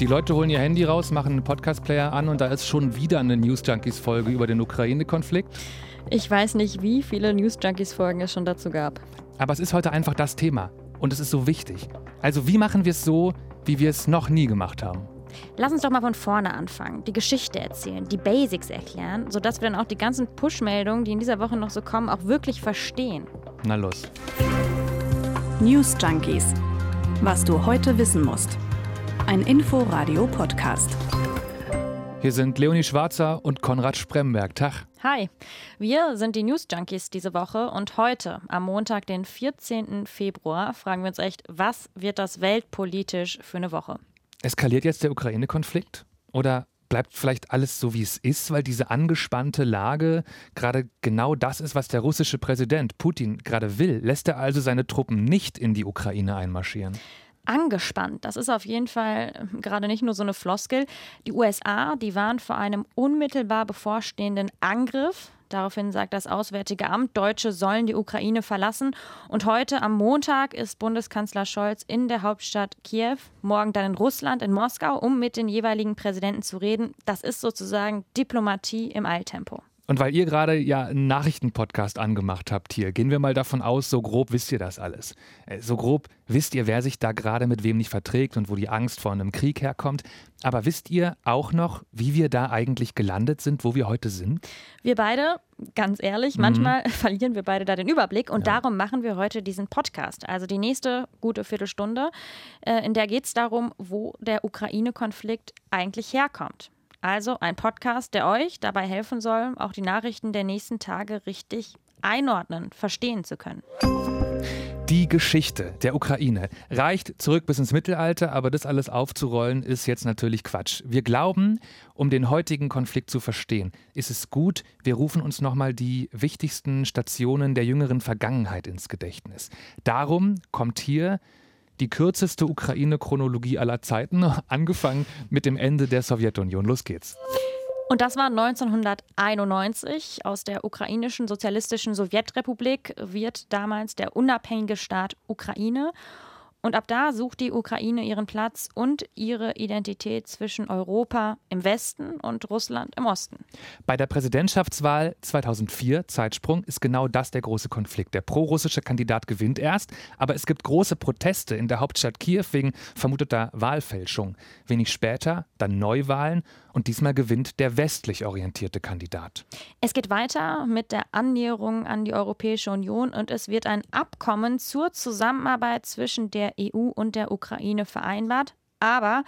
Die Leute holen ihr Handy raus, machen einen Podcast-Player an und da ist schon wieder eine News Junkies-Folge über den Ukraine-Konflikt. Ich weiß nicht, wie viele News Junkies-Folgen es schon dazu gab. Aber es ist heute einfach das Thema und es ist so wichtig. Also, wie machen wir es so, wie wir es noch nie gemacht haben? Lass uns doch mal von vorne anfangen, die Geschichte erzählen, die Basics erklären, sodass wir dann auch die ganzen Push-Meldungen, die in dieser Woche noch so kommen, auch wirklich verstehen. Na los. News Junkies. Was du heute wissen musst. Ein Info-Radio-Podcast. Hier sind Leonie Schwarzer und Konrad Spremberg. Tag. Hi, wir sind die News Junkies diese Woche und heute, am Montag, den 14. Februar, fragen wir uns echt, was wird das weltpolitisch für eine Woche? Eskaliert jetzt der Ukraine-Konflikt? Oder bleibt vielleicht alles so, wie es ist, weil diese angespannte Lage gerade genau das ist, was der russische Präsident Putin gerade will? Lässt er also seine Truppen nicht in die Ukraine einmarschieren? Angespannt. Das ist auf jeden Fall ähm, gerade nicht nur so eine Floskel. Die USA, die waren vor einem unmittelbar bevorstehenden Angriff. Daraufhin sagt das Auswärtige Amt, Deutsche sollen die Ukraine verlassen. Und heute am Montag ist Bundeskanzler Scholz in der Hauptstadt Kiew, morgen dann in Russland, in Moskau, um mit den jeweiligen Präsidenten zu reden. Das ist sozusagen Diplomatie im Eiltempo. Und weil ihr gerade ja einen Nachrichtenpodcast angemacht habt hier, gehen wir mal davon aus, so grob wisst ihr das alles. Äh, so grob wisst ihr, wer sich da gerade mit wem nicht verträgt und wo die Angst vor einem Krieg herkommt. Aber wisst ihr auch noch, wie wir da eigentlich gelandet sind, wo wir heute sind? Wir beide, ganz ehrlich, mhm. manchmal verlieren wir beide da den Überblick und ja. darum machen wir heute diesen Podcast. Also die nächste gute Viertelstunde, äh, in der geht es darum, wo der Ukraine-Konflikt eigentlich herkommt. Also ein Podcast, der euch dabei helfen soll, auch die Nachrichten der nächsten Tage richtig einordnen, verstehen zu können. Die Geschichte der Ukraine reicht zurück bis ins Mittelalter, aber das alles aufzurollen ist jetzt natürlich Quatsch. Wir glauben, um den heutigen Konflikt zu verstehen, ist es gut, wir rufen uns nochmal die wichtigsten Stationen der jüngeren Vergangenheit ins Gedächtnis. Darum kommt hier die kürzeste Ukraine-Chronologie aller Zeiten, angefangen mit dem Ende der Sowjetunion. Los geht's. Und das war 1991. Aus der ukrainischen sozialistischen Sowjetrepublik wird damals der unabhängige Staat Ukraine. Und ab da sucht die Ukraine ihren Platz und ihre Identität zwischen Europa im Westen und Russland im Osten. Bei der Präsidentschaftswahl 2004, Zeitsprung, ist genau das der große Konflikt. Der prorussische Kandidat gewinnt erst, aber es gibt große Proteste in der Hauptstadt Kiew wegen vermuteter Wahlfälschung. Wenig später dann Neuwahlen und diesmal gewinnt der westlich orientierte Kandidat. Es geht weiter mit der Annäherung an die Europäische Union und es wird ein Abkommen zur Zusammenarbeit zwischen der EU und der Ukraine vereinbart. Aber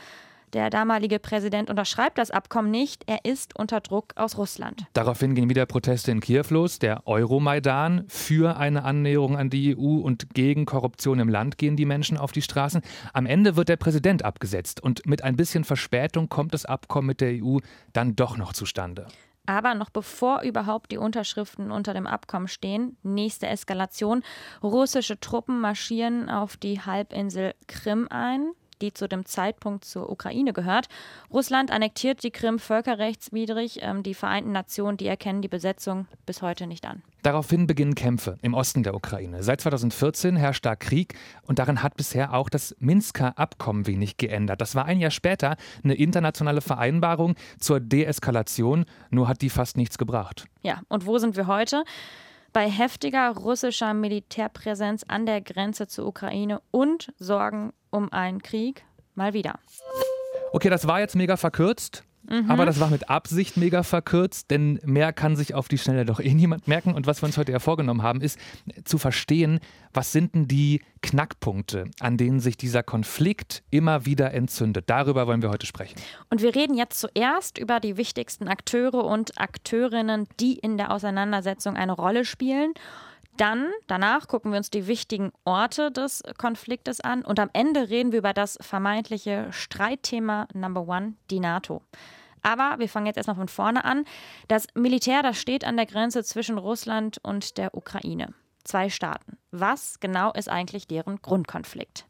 der damalige Präsident unterschreibt das Abkommen nicht. Er ist unter Druck aus Russland. Daraufhin gehen wieder Proteste in Kiew los. Der Euromaidan für eine Annäherung an die EU und gegen Korruption im Land gehen die Menschen auf die Straßen. Am Ende wird der Präsident abgesetzt und mit ein bisschen Verspätung kommt das Abkommen mit der EU dann doch noch zustande. Aber noch bevor überhaupt die Unterschriften unter dem Abkommen stehen, nächste Eskalation. Russische Truppen marschieren auf die Halbinsel Krim ein die zu dem Zeitpunkt zur Ukraine gehört. Russland annektiert die Krim völkerrechtswidrig. Ähm, die Vereinten Nationen, die erkennen die Besetzung bis heute nicht an. Daraufhin beginnen Kämpfe im Osten der Ukraine. Seit 2014 herrscht da Krieg und darin hat bisher auch das Minsker Abkommen wenig geändert. Das war ein Jahr später eine internationale Vereinbarung zur Deeskalation, nur hat die fast nichts gebracht. Ja, und wo sind wir heute? Bei heftiger russischer Militärpräsenz an der Grenze zur Ukraine und Sorgen um einen Krieg mal wieder. Okay, das war jetzt mega verkürzt. Mhm. Aber das war mit Absicht mega verkürzt, denn mehr kann sich auf die Schnelle doch eh niemand merken. Und was wir uns heute ja vorgenommen haben, ist zu verstehen, was sind denn die Knackpunkte, an denen sich dieser Konflikt immer wieder entzündet. Darüber wollen wir heute sprechen. Und wir reden jetzt zuerst über die wichtigsten Akteure und Akteurinnen, die in der Auseinandersetzung eine Rolle spielen. Dann, danach gucken wir uns die wichtigen Orte des Konfliktes an und am Ende reden wir über das vermeintliche Streitthema Number One, die NATO. Aber wir fangen jetzt erstmal von vorne an. Das Militär, das steht an der Grenze zwischen Russland und der Ukraine. Zwei Staaten. Was genau ist eigentlich deren Grundkonflikt?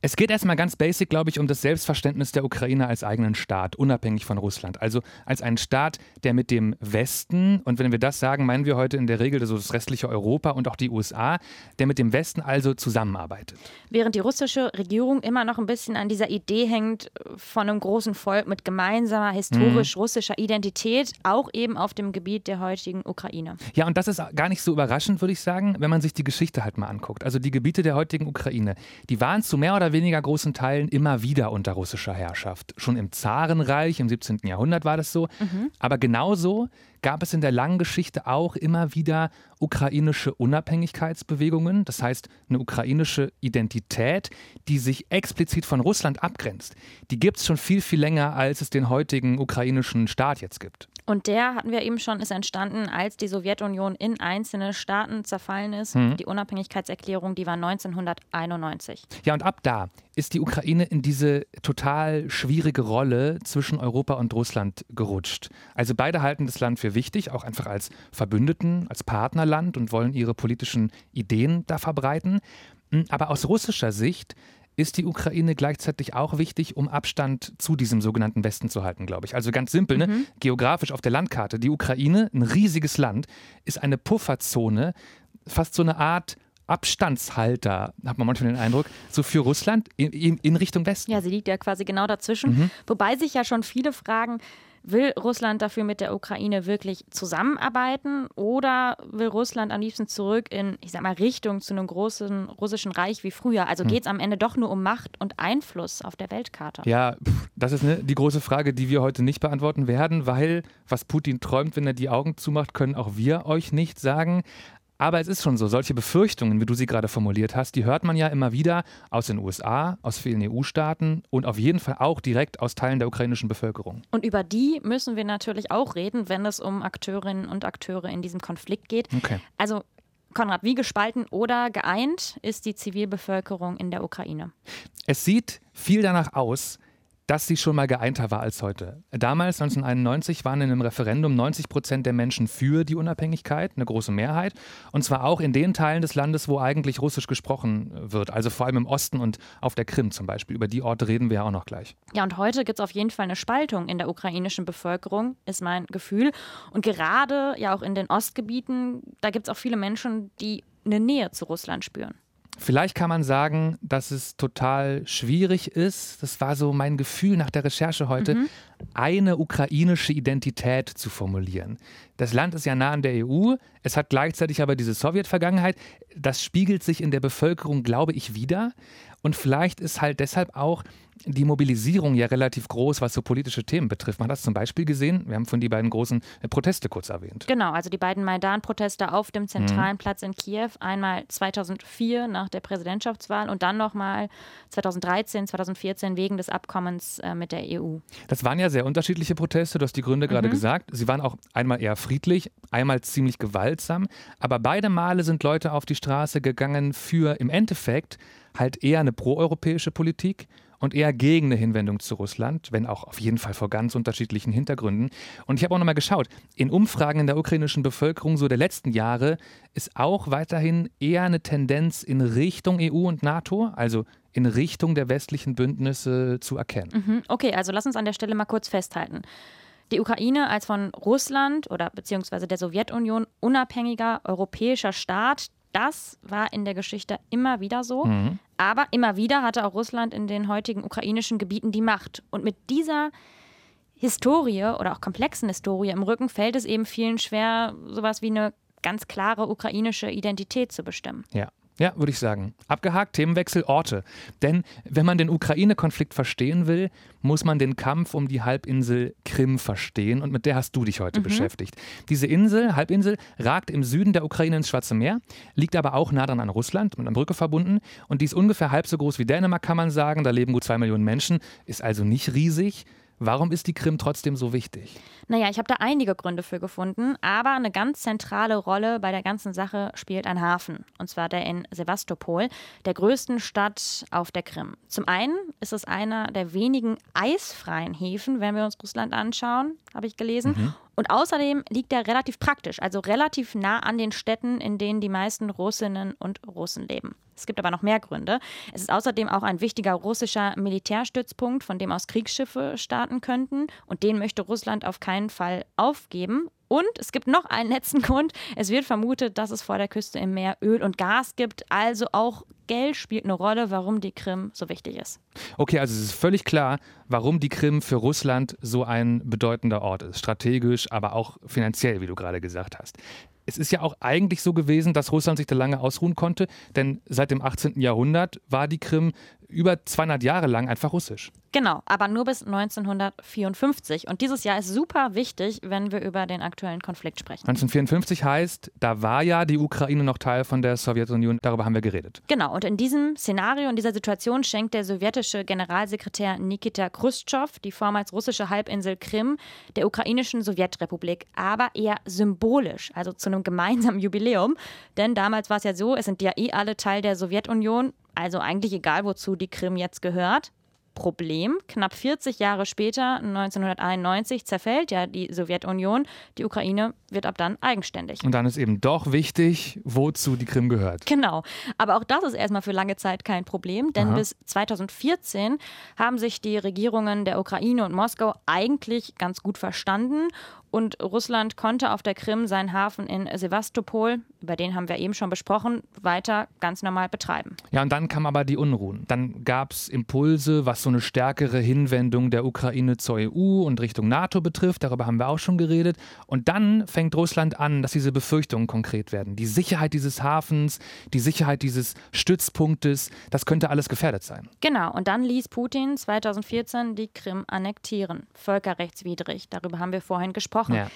Es geht erstmal ganz basic, glaube ich, um das Selbstverständnis der Ukraine als eigenen Staat, unabhängig von Russland. Also als einen Staat, der mit dem Westen, und wenn wir das sagen, meinen wir heute in der Regel so das restliche Europa und auch die USA, der mit dem Westen also zusammenarbeitet. Während die russische Regierung immer noch ein bisschen an dieser Idee hängt von einem großen Volk mit gemeinsamer historisch russischer Identität, auch eben auf dem Gebiet der heutigen Ukraine. Ja, und das ist gar nicht so überraschend, würde ich sagen, wenn man sich die Geschichte halt mal anguckt. Also die Gebiete der heutigen Ukraine, die waren zu mehr oder weniger großen Teilen immer wieder unter russischer Herrschaft. Schon im Zarenreich im 17. Jahrhundert war das so. Mhm. Aber genauso gab es in der langen Geschichte auch immer wieder ukrainische Unabhängigkeitsbewegungen, das heißt eine ukrainische Identität, die sich explizit von Russland abgrenzt. Die gibt es schon viel, viel länger, als es den heutigen ukrainischen Staat jetzt gibt. Und der, hatten wir eben schon, ist entstanden, als die Sowjetunion in einzelne Staaten zerfallen ist. Mhm. Die Unabhängigkeitserklärung, die war 1991. Ja, und ab da ist die Ukraine in diese total schwierige Rolle zwischen Europa und Russland gerutscht. Also beide halten das Land für wichtig, auch einfach als Verbündeten, als Partnerland und wollen ihre politischen Ideen da verbreiten. Hm, aber aus russischer Sicht ist die Ukraine gleichzeitig auch wichtig, um Abstand zu diesem sogenannten Westen zu halten, glaube ich. Also ganz simpel, ne? Mhm. geografisch auf der Landkarte. Die Ukraine, ein riesiges Land, ist eine Pufferzone, fast so eine Art Abstandshalter, hat man manchmal den Eindruck, so für Russland in, in Richtung Westen. Ja, sie liegt ja quasi genau dazwischen. Mhm. Wobei sich ja schon viele fragen, Will Russland dafür mit der Ukraine wirklich zusammenarbeiten oder will Russland am liebsten zurück in, ich sag mal, Richtung zu einem großen russischen Reich wie früher? Also hm. geht es am Ende doch nur um Macht und Einfluss auf der Weltkarte? Ja, das ist ne, die große Frage, die wir heute nicht beantworten werden, weil was Putin träumt, wenn er die Augen zumacht, können auch wir euch nicht sagen. Aber es ist schon so, solche Befürchtungen, wie du sie gerade formuliert hast, die hört man ja immer wieder aus den USA, aus vielen EU-Staaten und auf jeden Fall auch direkt aus Teilen der ukrainischen Bevölkerung. Und über die müssen wir natürlich auch reden, wenn es um Akteurinnen und Akteure in diesem Konflikt geht. Okay. Also Konrad, wie gespalten oder geeint ist die Zivilbevölkerung in der Ukraine? Es sieht viel danach aus, dass sie schon mal geeinter war als heute. Damals, 1991, waren in einem Referendum 90 Prozent der Menschen für die Unabhängigkeit, eine große Mehrheit. Und zwar auch in den Teilen des Landes, wo eigentlich Russisch gesprochen wird. Also vor allem im Osten und auf der Krim zum Beispiel. Über die Orte reden wir ja auch noch gleich. Ja, und heute gibt es auf jeden Fall eine Spaltung in der ukrainischen Bevölkerung, ist mein Gefühl. Und gerade ja auch in den Ostgebieten, da gibt es auch viele Menschen, die eine Nähe zu Russland spüren. Vielleicht kann man sagen, dass es total schwierig ist, das war so mein Gefühl nach der Recherche heute, mhm. eine ukrainische Identität zu formulieren. Das Land ist ja nah an der EU, es hat gleichzeitig aber diese Sowjetvergangenheit. Das spiegelt sich in der Bevölkerung, glaube ich, wieder. Und vielleicht ist halt deshalb auch die Mobilisierung ja relativ groß, was so politische Themen betrifft. Man hat das zum Beispiel gesehen, wir haben von die beiden großen äh, Proteste kurz erwähnt. Genau, also die beiden Maidan-Proteste auf dem zentralen mhm. Platz in Kiew, einmal 2004 nach der Präsidentschaftswahl und dann nochmal 2013, 2014 wegen des Abkommens äh, mit der EU. Das waren ja sehr unterschiedliche Proteste, du hast die Gründe gerade mhm. gesagt. Sie waren auch einmal eher friedlich, einmal ziemlich gewaltsam, aber beide Male sind Leute auf die Straße gegangen für im Endeffekt halt eher eine proeuropäische Politik und eher gegen eine Hinwendung zu Russland, wenn auch auf jeden Fall vor ganz unterschiedlichen Hintergründen. Und ich habe auch nochmal geschaut, in Umfragen in der ukrainischen Bevölkerung so der letzten Jahre ist auch weiterhin eher eine Tendenz in Richtung EU und NATO, also in Richtung der westlichen Bündnisse zu erkennen. Mhm. Okay, also lass uns an der Stelle mal kurz festhalten. Die Ukraine als von Russland oder beziehungsweise der Sowjetunion unabhängiger europäischer Staat, das war in der Geschichte immer wieder so. Mhm. Aber immer wieder hatte auch Russland in den heutigen ukrainischen Gebieten die Macht. Und mit dieser Historie oder auch komplexen Historie im Rücken fällt es eben vielen schwer, sowas wie eine ganz klare ukrainische Identität zu bestimmen. Ja. Ja, würde ich sagen. Abgehakt, Themenwechsel, Orte. Denn wenn man den Ukraine-Konflikt verstehen will, muss man den Kampf um die Halbinsel Krim verstehen und mit der hast du dich heute mhm. beschäftigt. Diese Insel, Halbinsel, ragt im Süden der Ukraine ins Schwarze Meer, liegt aber auch nah dran an Russland, mit einer Brücke verbunden und die ist ungefähr halb so groß wie Dänemark, kann man sagen. Da leben gut zwei Millionen Menschen, ist also nicht riesig. Warum ist die Krim trotzdem so wichtig? Naja, ich habe da einige Gründe für gefunden, aber eine ganz zentrale Rolle bei der ganzen Sache spielt ein Hafen, und zwar der in Sevastopol, der größten Stadt auf der Krim. Zum einen ist es einer der wenigen eisfreien Häfen, wenn wir uns Russland anschauen, habe ich gelesen. Mhm. Und außerdem liegt er relativ praktisch, also relativ nah an den Städten, in denen die meisten Russinnen und Russen leben. Es gibt aber noch mehr Gründe. Es ist außerdem auch ein wichtiger russischer Militärstützpunkt, von dem aus Kriegsschiffe starten könnten. Und den möchte Russland auf keinen Fall aufgeben. Und es gibt noch einen letzten Grund. Es wird vermutet, dass es vor der Küste im Meer Öl und Gas gibt. Also auch Geld spielt eine Rolle, warum die Krim so wichtig ist. Okay, also es ist völlig klar, warum die Krim für Russland so ein bedeutender Ort ist. Strategisch, aber auch finanziell, wie du gerade gesagt hast es ist ja auch eigentlich so gewesen, dass Russland sich da lange ausruhen konnte, denn seit dem 18. Jahrhundert war die Krim über 200 Jahre lang einfach russisch. Genau, aber nur bis 1954. Und dieses Jahr ist super wichtig, wenn wir über den aktuellen Konflikt sprechen. 1954 heißt, da war ja die Ukraine noch Teil von der Sowjetunion. Darüber haben wir geredet. Genau, und in diesem Szenario, in dieser Situation schenkt der sowjetische Generalsekretär Nikita Khrushchev die vormals russische Halbinsel Krim der ukrainischen Sowjetrepublik, aber eher symbolisch, also zu einem gemeinsamen Jubiläum. Denn damals war es ja so, es sind ja eh alle Teil der Sowjetunion also eigentlich egal, wozu die Krim jetzt gehört. Problem. Knapp 40 Jahre später, 1991, zerfällt ja die Sowjetunion. Die Ukraine wird ab dann eigenständig. Und dann ist eben doch wichtig, wozu die Krim gehört. Genau. Aber auch das ist erstmal für lange Zeit kein Problem, denn Aha. bis 2014 haben sich die Regierungen der Ukraine und Moskau eigentlich ganz gut verstanden und Russland konnte auf der Krim seinen Hafen in Sevastopol, über den haben wir eben schon besprochen, weiter ganz normal betreiben. Ja, und dann kamen aber die Unruhen. Dann gab es Impulse, was so eine stärkere Hinwendung der Ukraine zur EU und Richtung NATO betrifft. Darüber haben wir auch schon geredet. Und dann fängt Russland an, dass diese Befürchtungen konkret werden. Die Sicherheit dieses Hafens, die Sicherheit dieses Stützpunktes, das könnte alles gefährdet sein. Genau. Und dann ließ Putin 2014 die Krim annektieren. Völkerrechtswidrig. Darüber haben wir vorhin gesprochen gesprochen. Ja.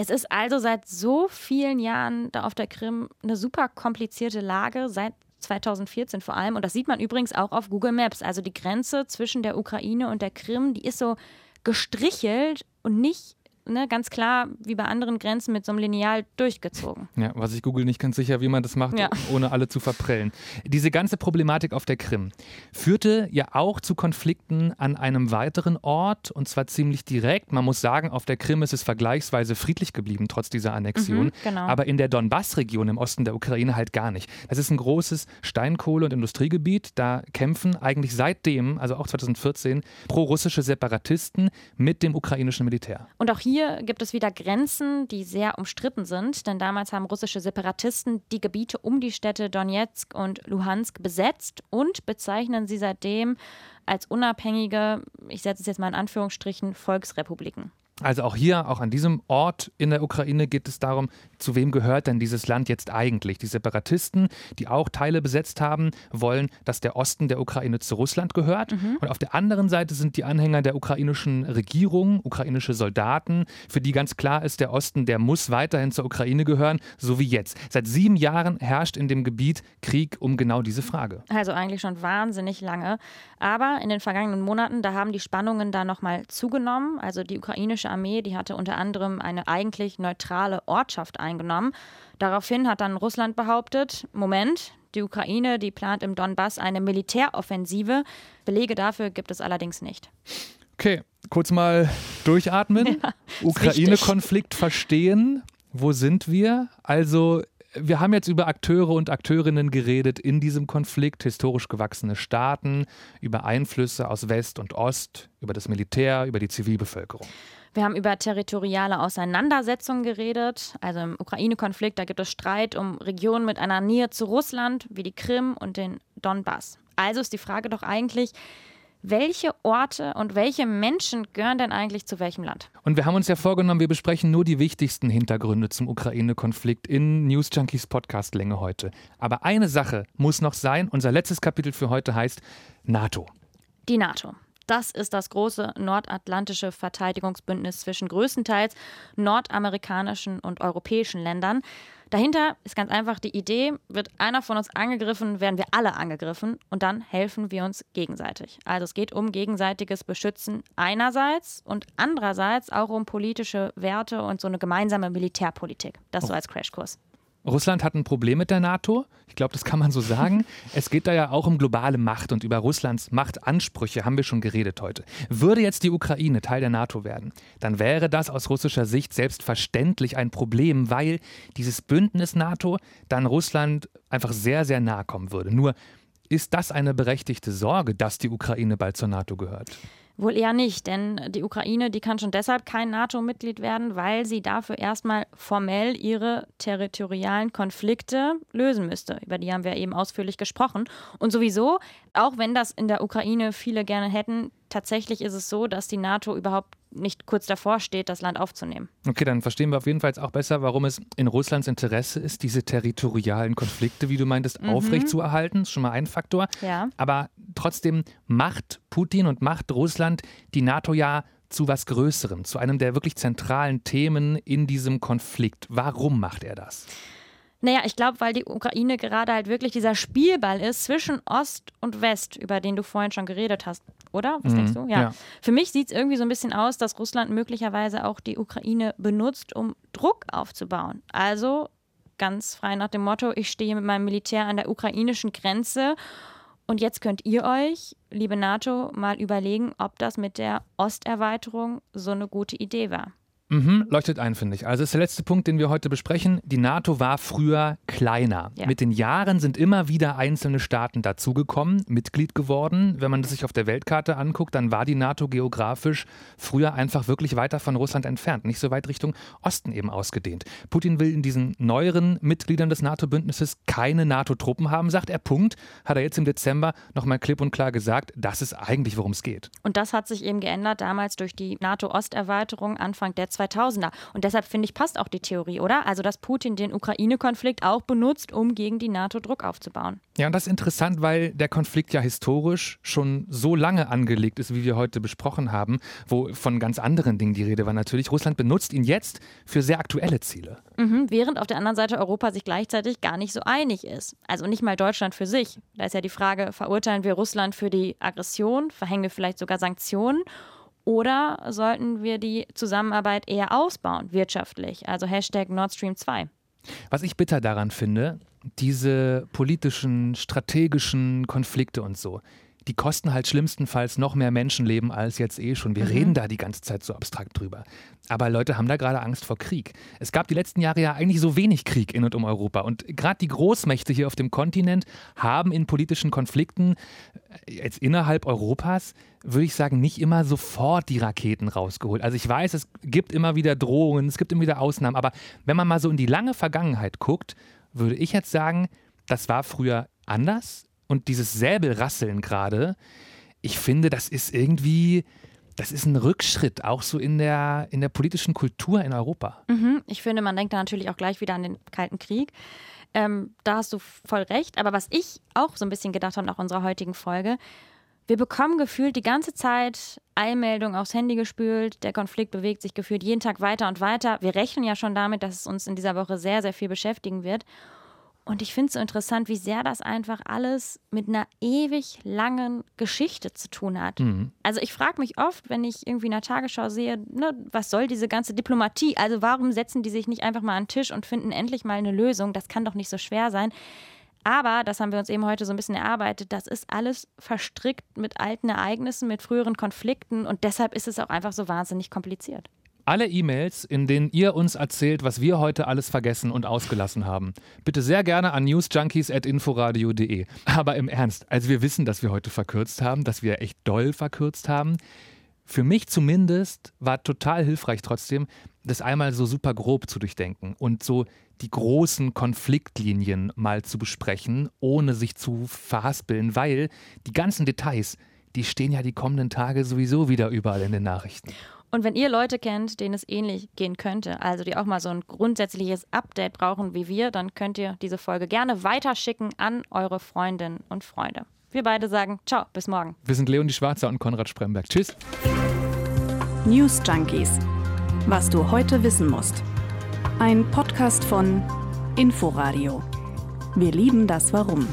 Es ist also seit so vielen Jahren da auf der Krim eine super komplizierte Lage, seit 2014 vor allem. Und das sieht man übrigens auch auf Google Maps. Also die Grenze zwischen der Ukraine und der Krim, die ist so gestrichelt und nicht ne, ganz klar wie bei anderen Grenzen mit so einem Lineal durchgezogen. Ja, was ich google nicht ganz sicher, wie man das macht, ja. ohne alle zu verprellen. Diese ganze Problematik auf der Krim führte ja auch zu Konflikten an einem weiteren Ort und zwar ziemlich direkt. Man muss sagen, auf der Krim ist es vergleichsweise friedlich geblieben, trotz dieser Annexion. Mhm, genau. Aber in der Donbass-Region im Osten der Ukraine halt gar nicht. Das ist ein großes Steinkohle- und Industriegebiet. Da kämpfen eigentlich seitdem, also auch 2014, pro-russische Separatisten mit dem ukrainischen Militär. Und auch hier hier gibt es wieder Grenzen, die sehr umstritten sind, denn damals haben russische Separatisten die Gebiete um die Städte Donetsk und Luhansk besetzt und bezeichnen sie seitdem als unabhängige, ich setze es jetzt mal in Anführungsstrichen, Volksrepubliken. Also auch hier, auch an diesem Ort in der Ukraine geht es darum, zu wem gehört denn dieses Land jetzt eigentlich? Die Separatisten, die auch Teile besetzt haben, wollen, dass der Osten der Ukraine zu Russland gehört. Mhm. Und auf der anderen Seite sind die Anhänger der ukrainischen Regierung, ukrainische Soldaten, für die ganz klar ist, der Osten, der muss weiterhin zur Ukraine gehören, so wie jetzt. Seit sieben Jahren herrscht in dem Gebiet Krieg um genau diese Frage. Also eigentlich schon wahnsinnig lange. Aber in den vergangenen Monaten, da haben die Spannungen da nochmal zugenommen. Also die ukrainische russische Armee, die hatte unter anderem eine eigentlich neutrale Ortschaft eingenommen. Daraufhin hat dann Russland behauptet, Moment, die Ukraine, die plant im Donbass eine Militäroffensive. Belege dafür gibt es allerdings nicht. Okay, kurz mal durchatmen. Ja, Ukraine-Konflikt verstehen. Wo sind wir? Also wir haben jetzt über Akteure und Akteurinnen geredet in diesem Konflikt, historisch gewachsene Staaten, über Einflüsse aus West und Ost, über das Militär, über die Zivilbevölkerung. Wir haben über territoriale Auseinandersetzungen geredet. Also im Ukraine-Konflikt, da gibt es Streit um Regionen mit einer Nähe zu Russland, wie die Krim und den Donbass. Also ist die Frage doch eigentlich, welche Orte und welche Menschen gehören denn eigentlich zu welchem Land? Und wir haben uns ja vorgenommen, wir besprechen nur die wichtigsten Hintergründe zum Ukraine-Konflikt in News Junkies Podcast-Länge heute. Aber eine Sache muss noch sein. Unser letztes Kapitel für heute heißt NATO. Die NATO. Das ist das große nordatlantische Verteidigungsbündnis zwischen größtenteils nordamerikanischen und europäischen Ländern. Dahinter ist ganz einfach die Idee, wird einer von uns angegriffen, werden wir alle angegriffen und dann helfen wir uns gegenseitig. Also es geht um gegenseitiges Beschützen einerseits und andererseits auch um politische Werte und so eine gemeinsame Militärpolitik. Das so als Crashkurs. Russland hat ein Problem mit der NATO. Ich glaube, das kann man so sagen. es geht da ja auch um globale Macht und über Russlands Machtansprüche haben wir schon geredet heute. Würde jetzt die Ukraine Teil der NATO werden, dann wäre das aus russischer Sicht selbstverständlich ein Problem, weil dieses Bündnis NATO dann Russland einfach sehr, sehr nahe kommen würde. Nur ist das eine berechtigte Sorge, dass die Ukraine bald zur NATO gehört? Wohl eher nicht, denn die Ukraine, die kann schon deshalb kein NATO-Mitglied werden, weil sie dafür erstmal formell ihre territorialen Konflikte lösen müsste. Über die haben wir eben ausführlich gesprochen. Und sowieso, auch wenn das in der Ukraine viele gerne hätten, tatsächlich ist es so, dass die NATO überhaupt nicht kurz davor steht, das Land aufzunehmen. Okay, dann verstehen wir auf jeden Fall auch besser, warum es in Russlands Interesse ist, diese territorialen Konflikte, wie du meintest, mhm. aufrechtzuerhalten. Das ist schon mal ein Faktor. Ja. Aber trotzdem macht Putin und macht Russland die NATO ja zu was Größerem, zu einem der wirklich zentralen Themen in diesem Konflikt. Warum macht er das? Naja, ich glaube, weil die Ukraine gerade halt wirklich dieser Spielball ist zwischen Ost und West, über den du vorhin schon geredet hast, oder? Was mhm, denkst du? Ja. ja. Für mich sieht es irgendwie so ein bisschen aus, dass Russland möglicherweise auch die Ukraine benutzt, um Druck aufzubauen. Also ganz frei nach dem Motto, ich stehe mit meinem Militär an der ukrainischen Grenze und jetzt könnt ihr euch, liebe NATO, mal überlegen, ob das mit der Osterweiterung so eine gute Idee war. Mhm, leuchtet ein, finde ich. Also ist der letzte Punkt, den wir heute besprechen. Die NATO war früher kleiner. Ja. Mit den Jahren sind immer wieder einzelne Staaten dazugekommen, Mitglied geworden. Wenn man das sich auf der Weltkarte anguckt, dann war die NATO geografisch früher einfach wirklich weiter von Russland entfernt, nicht so weit Richtung Osten eben ausgedehnt. Putin will in diesen neueren Mitgliedern des NATO-Bündnisses keine NATO-Truppen haben, sagt er. Punkt. Hat er jetzt im Dezember nochmal klipp und klar gesagt. Das ist eigentlich, worum es geht. Und das hat sich eben geändert damals durch die NATO-Osterweiterung Anfang der 2000er. Und deshalb finde ich, passt auch die Theorie, oder? Also, dass Putin den Ukraine-Konflikt auch benutzt, um gegen die NATO Druck aufzubauen. Ja, und das ist interessant, weil der Konflikt ja historisch schon so lange angelegt ist, wie wir heute besprochen haben, wo von ganz anderen Dingen die Rede war natürlich. Russland benutzt ihn jetzt für sehr aktuelle Ziele. Mhm, während auf der anderen Seite Europa sich gleichzeitig gar nicht so einig ist. Also nicht mal Deutschland für sich. Da ist ja die Frage, verurteilen wir Russland für die Aggression, verhängen wir vielleicht sogar Sanktionen oder sollten wir die Zusammenarbeit eher ausbauen, wirtschaftlich? Also Hashtag Nord Stream 2. Was ich bitter daran finde, diese politischen, strategischen Konflikte und so, die kosten halt schlimmstenfalls noch mehr Menschenleben als jetzt eh schon. Wir mhm. reden da die ganze Zeit so abstrakt drüber. Aber Leute haben da gerade Angst vor Krieg. Es gab die letzten Jahre ja eigentlich so wenig Krieg in und um Europa. Und gerade die Großmächte hier auf dem Kontinent haben in politischen Konflikten äh, jetzt innerhalb Europas, würde ich sagen, nicht immer sofort die Raketen rausgeholt. Also ich weiß, es gibt immer wieder Drohungen, es gibt immer wieder Ausnahmen. Aber wenn man mal so in die lange Vergangenheit guckt, würde ich jetzt sagen, das war früher anders und dieses Säbelrasseln gerade, ich finde, das ist irgendwie, das ist ein Rückschritt, auch so in der, in der politischen Kultur in Europa. Mhm. Ich finde, man denkt da natürlich auch gleich wieder an den Kalten Krieg. Ähm, da hast du voll recht. Aber was ich auch so ein bisschen gedacht habe nach unserer heutigen Folge, wir bekommen gefühlt die ganze Zeit Eilmeldungen aufs Handy gespült. Der Konflikt bewegt sich gefühlt jeden Tag weiter und weiter. Wir rechnen ja schon damit, dass es uns in dieser Woche sehr, sehr viel beschäftigen wird. Und ich finde es so interessant, wie sehr das einfach alles mit einer ewig langen Geschichte zu tun hat. Mhm. Also ich frage mich oft, wenn ich irgendwie in der Tagesschau sehe, ne, was soll diese ganze Diplomatie? Also warum setzen die sich nicht einfach mal an den Tisch und finden endlich mal eine Lösung? Das kann doch nicht so schwer sein. Aber, das haben wir uns eben heute so ein bisschen erarbeitet, das ist alles verstrickt mit alten Ereignissen, mit früheren Konflikten und deshalb ist es auch einfach so wahnsinnig kompliziert alle E-Mails, in denen ihr uns erzählt, was wir heute alles vergessen und ausgelassen haben. Bitte sehr gerne an newsjunkies.inforadio.de. Aber im Ernst, also wir wissen, dass wir heute verkürzt haben, dass wir echt doll verkürzt haben. Für mich zumindest war total hilfreich trotzdem, das einmal so super grob zu durchdenken und so die großen Konfliktlinien mal zu besprechen, ohne sich zu verhaspeln, weil die ganzen Details, die stehen ja die kommenden Tage sowieso wieder überall in den Nachrichten. Und wenn ihr Leute kennt, denen es ähnlich gehen könnte, also die auch mal so ein grundsätzliches Update brauchen wie wir, dann könnt ihr diese Folge gerne weiterschicken an eure Freundinnen und Freunde. Wir beide sagen Ciao, bis morgen. Wir sind Leonie Schwarzer und Konrad Spremberg. Tschüss. News Junkies. Was du heute wissen musst. Ein Podcast von Inforadio. Wir lieben das Warum.